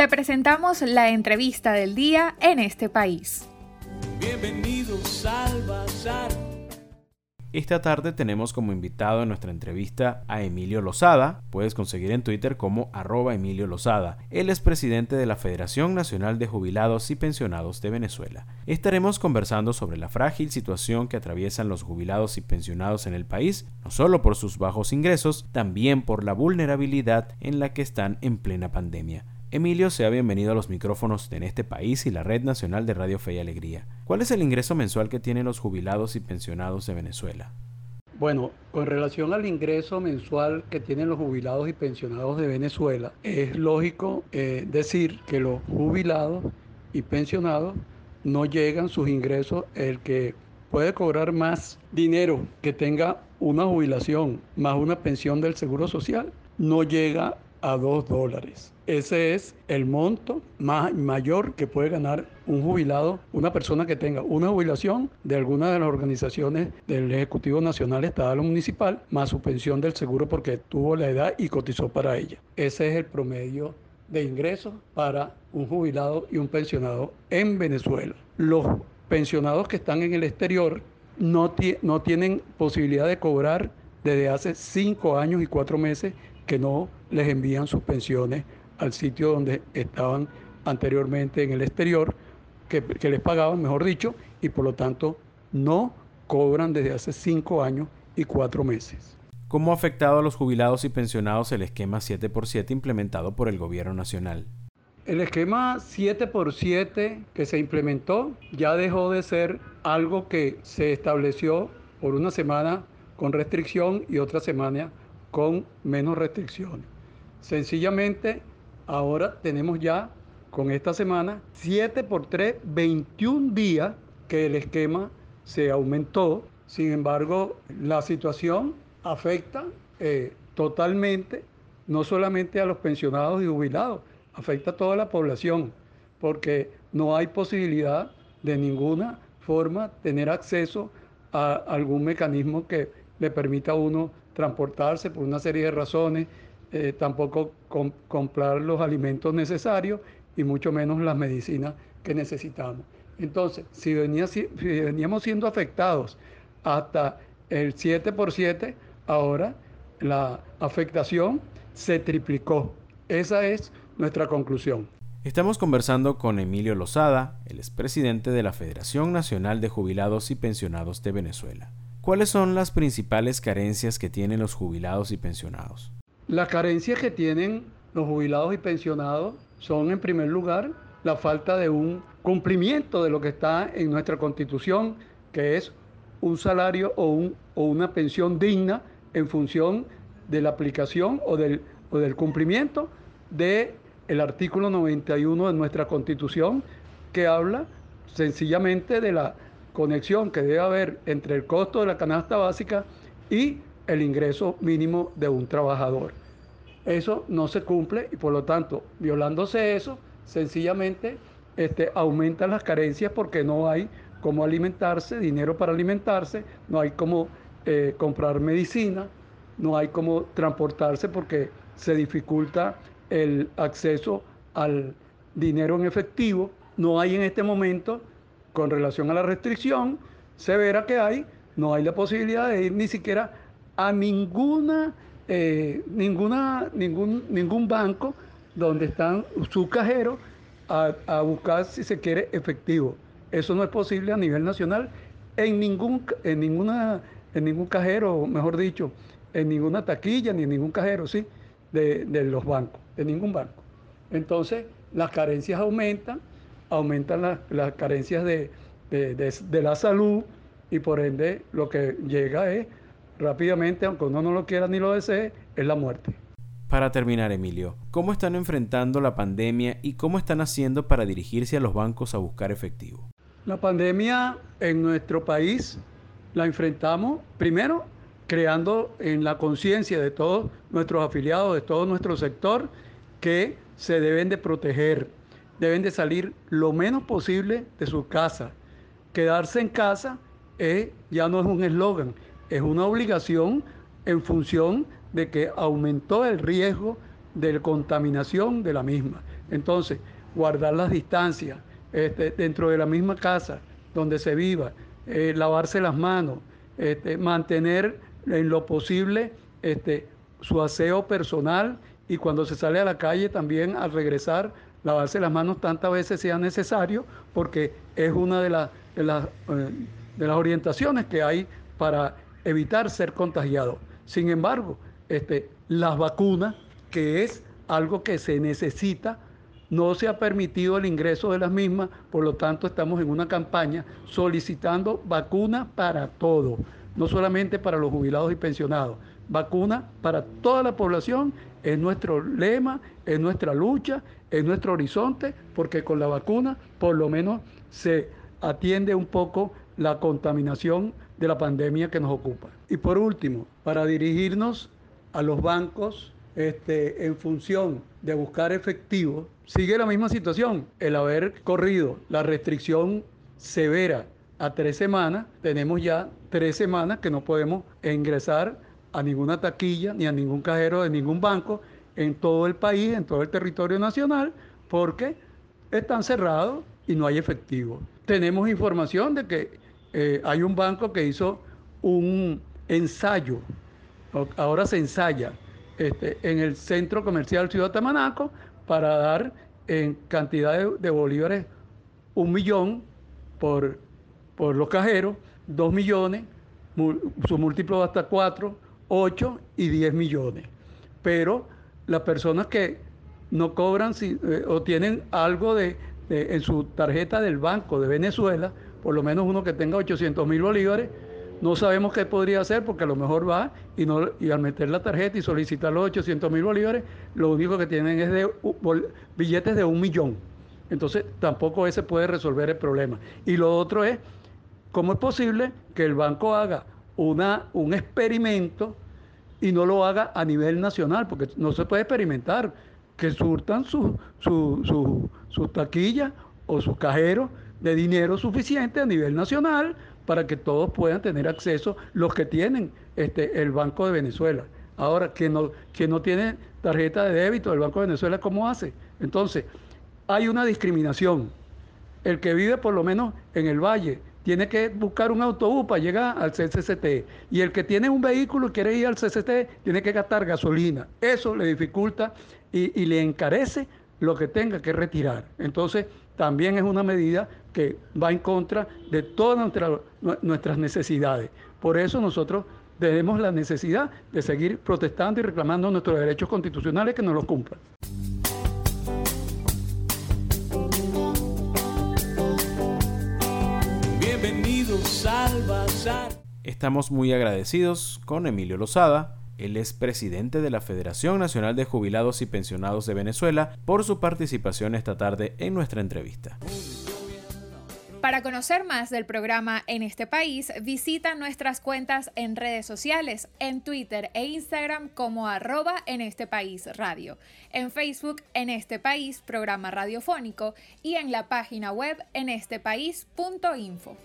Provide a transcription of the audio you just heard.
Te presentamos la entrevista del día en este país. Bienvenidos al Bazar. Esta tarde tenemos como invitado en nuestra entrevista a Emilio Lozada, puedes conseguir en Twitter como arroba Emilio Lozada. Él es presidente de la Federación Nacional de Jubilados y Pensionados de Venezuela. Estaremos conversando sobre la frágil situación que atraviesan los jubilados y pensionados en el país, no solo por sus bajos ingresos, también por la vulnerabilidad en la que están en plena pandemia. Emilio sea bienvenido a los micrófonos de En este país y la Red Nacional de Radio Fe y Alegría. ¿Cuál es el ingreso mensual que tienen los jubilados y pensionados de Venezuela? Bueno, con relación al ingreso mensual que tienen los jubilados y pensionados de Venezuela, es lógico eh, decir que los jubilados y pensionados no llegan sus ingresos, el que puede cobrar más dinero que tenga una jubilación más una pensión del Seguro Social, no llega a 2 dólares. Ese es el monto más mayor que puede ganar un jubilado, una persona que tenga una jubilación de alguna de las organizaciones del Ejecutivo Nacional, Estatal o Municipal, más su pensión del seguro porque tuvo la edad y cotizó para ella. Ese es el promedio de ingresos para un jubilado y un pensionado en Venezuela. Los pensionados que están en el exterior no, no tienen posibilidad de cobrar desde hace cinco años y cuatro meses que no les envían sus pensiones al sitio donde estaban anteriormente en el exterior, que, les pagaban, mejor dicho, y por lo tanto no cobran desde hace cinco años y cuatro meses. ¿Cómo ha afectado a los jubilados y pensionados el esquema 7x7 implementado por el gobierno nacional? El esquema 7x7 que se implementó ya dejó de ser algo que se estableció por una semana con restricción y otra semana con menos restricciones. Sencillamente, ahora tenemos ya con esta semana 7 por 3, 21 días que el esquema se aumentó. Sin embargo, la situación afecta eh, totalmente, no solamente a los pensionados y jubilados, afecta a toda la población, porque no hay posibilidad de ninguna forma tener acceso a algún mecanismo que le permita a uno transportarse por una serie de razones, eh, tampoco comprar los alimentos necesarios y mucho menos las medicinas que necesitamos. Entonces, si, si veníamos siendo afectados hasta el 7 por 7, ahora la afectación se triplicó. Esa es nuestra conclusión. Estamos conversando con Emilio Lozada, el expresidente de la Federación Nacional de Jubilados y Pensionados de Venezuela. ¿Cuáles son las principales carencias que tienen los jubilados y pensionados? Las carencias que tienen los jubilados y pensionados son, en primer lugar, la falta de un cumplimiento de lo que está en nuestra constitución, que es un salario o, un, o una pensión digna en función de la aplicación o del, o del cumplimiento del el artículo 91 de nuestra constitución, que habla sencillamente de la conexión que debe haber entre el costo de la canasta básica y el ingreso mínimo de un trabajador. Eso no se cumple y por lo tanto, violándose eso, sencillamente este, aumentan las carencias porque no hay cómo alimentarse, dinero para alimentarse, no hay cómo eh, comprar medicina, no hay cómo transportarse porque se dificulta el acceso al dinero en efectivo, no hay en este momento con relación a la restricción severa que hay, no hay la posibilidad de ir ni siquiera a ninguna, eh, ninguna, ningún, ningún banco donde están su cajero a, buscar si se quiere efectivo. Eso no es posible a nivel nacional en ningún, en ninguna, en ningún cajero, mejor dicho, en ninguna taquilla ni en ningún cajero, sí, de, de los bancos, de ningún banco. Entonces, las carencias aumentan aumentan las carencias de, la salud y por ende lo que llega es rápidamente, aunque uno no lo quiera ni lo desee, es la muerte. Para terminar, Emilio, ¿cómo están enfrentando la pandemia y cómo están haciendo para dirigirse a los bancos a buscar efectivo? La pandemia en nuestro país la enfrentamos primero creando en la conciencia de todos nuestros afiliados, de todo nuestro sector, que se deben de proteger deben de salir lo menos posible de su casa. Quedarse en casa ya no es un eslogan, es una obligación en función de que aumentó el riesgo de contaminación de la misma. Entonces, guardar las distancias este, dentro de la misma casa donde se viva, eh, lavarse las manos, este, mantener en lo posible este, su aseo personal y cuando se sale a la calle también al regresar lavarse las manos tantas veces sea necesario porque es una de, las de, las, eh, de las orientaciones que hay para evitar ser contagiado. Sin embargo, este, las vacunas, que es algo que se necesita, no se ha permitido el ingreso de las mismas, por lo tanto estamos en una campaña solicitando vacunas para todo, no solamente para los jubilados y pensionados, vacuna para toda la población es nuestro lema, es nuestra lucha, es nuestro horizonte, porque con la vacuna por lo menos se atiende un poco la contaminación de la pandemia que nos ocupa. Y por último, para dirigirnos a los bancos este, en función de buscar efectivo, sigue la misma situación. El haber corrido la restricción severa a tres semanas, tenemos ya tres semanas que no podemos ingresar a ninguna taquilla ni a ningún cajero de ningún banco en todo el país, en todo el territorio nacional, porque están cerrados y no hay efectivo. Tenemos información de que eh, hay un banco que hizo un ensayo, ahora se ensaya, este, en el centro comercial Ciudad Tamanaco para dar en cantidad de, bolívares un millón por, por los cajeros, dos millones, su múltiplo hasta cuatro, 8 y 10 millones. Pero las personas que no cobran eh, o tienen algo de, en su tarjeta del Banco de Venezuela, por lo menos uno que tenga 800 mil bolívares, no sabemos qué podría hacer porque a lo mejor va y, no, y al meter la tarjeta y solicitar los 800 mil bolívares, lo único que tienen es de, billetes de un millón. Entonces tampoco ese puede resolver el problema. Y lo otro es, ¿cómo es posible que el banco haga una, un experimento y no lo haga a nivel nacional, porque no se puede experimentar, que surtan sus su, su, taquillas o sus cajeros de dinero suficiente a nivel nacional para que todos puedan tener acceso, los que tienen este, el Banco de Venezuela. Ahora, que no, que no tiene tarjeta de débito del Banco de Venezuela, ¿cómo hace? Entonces, hay una discriminación. El que vive por lo menos en el valle tiene que buscar un autobús para llegar al CCCT. Y el que tiene un vehículo y quiere ir al CCT tiene que gastar gasolina. Eso le dificulta y, le encarece lo que tenga que retirar. Entonces, también es una medida que va en contra de todas nuestras necesidades. Por eso nosotros tenemos la necesidad de seguir protestando y reclamando nuestros derechos constitucionales que nos los cumplan. Estamos muy agradecidos con Emilio Lozada, él es presidente de la Federación Nacional de Jubilados y Pensionados de Venezuela, por su participación esta tarde en nuestra entrevista. Para conocer más del programa en este país, visita nuestras cuentas en redes sociales, en Twitter e Instagram como arroba en este país radio, en Facebook en este país programa radiofónico y en la página web en estepaís.info.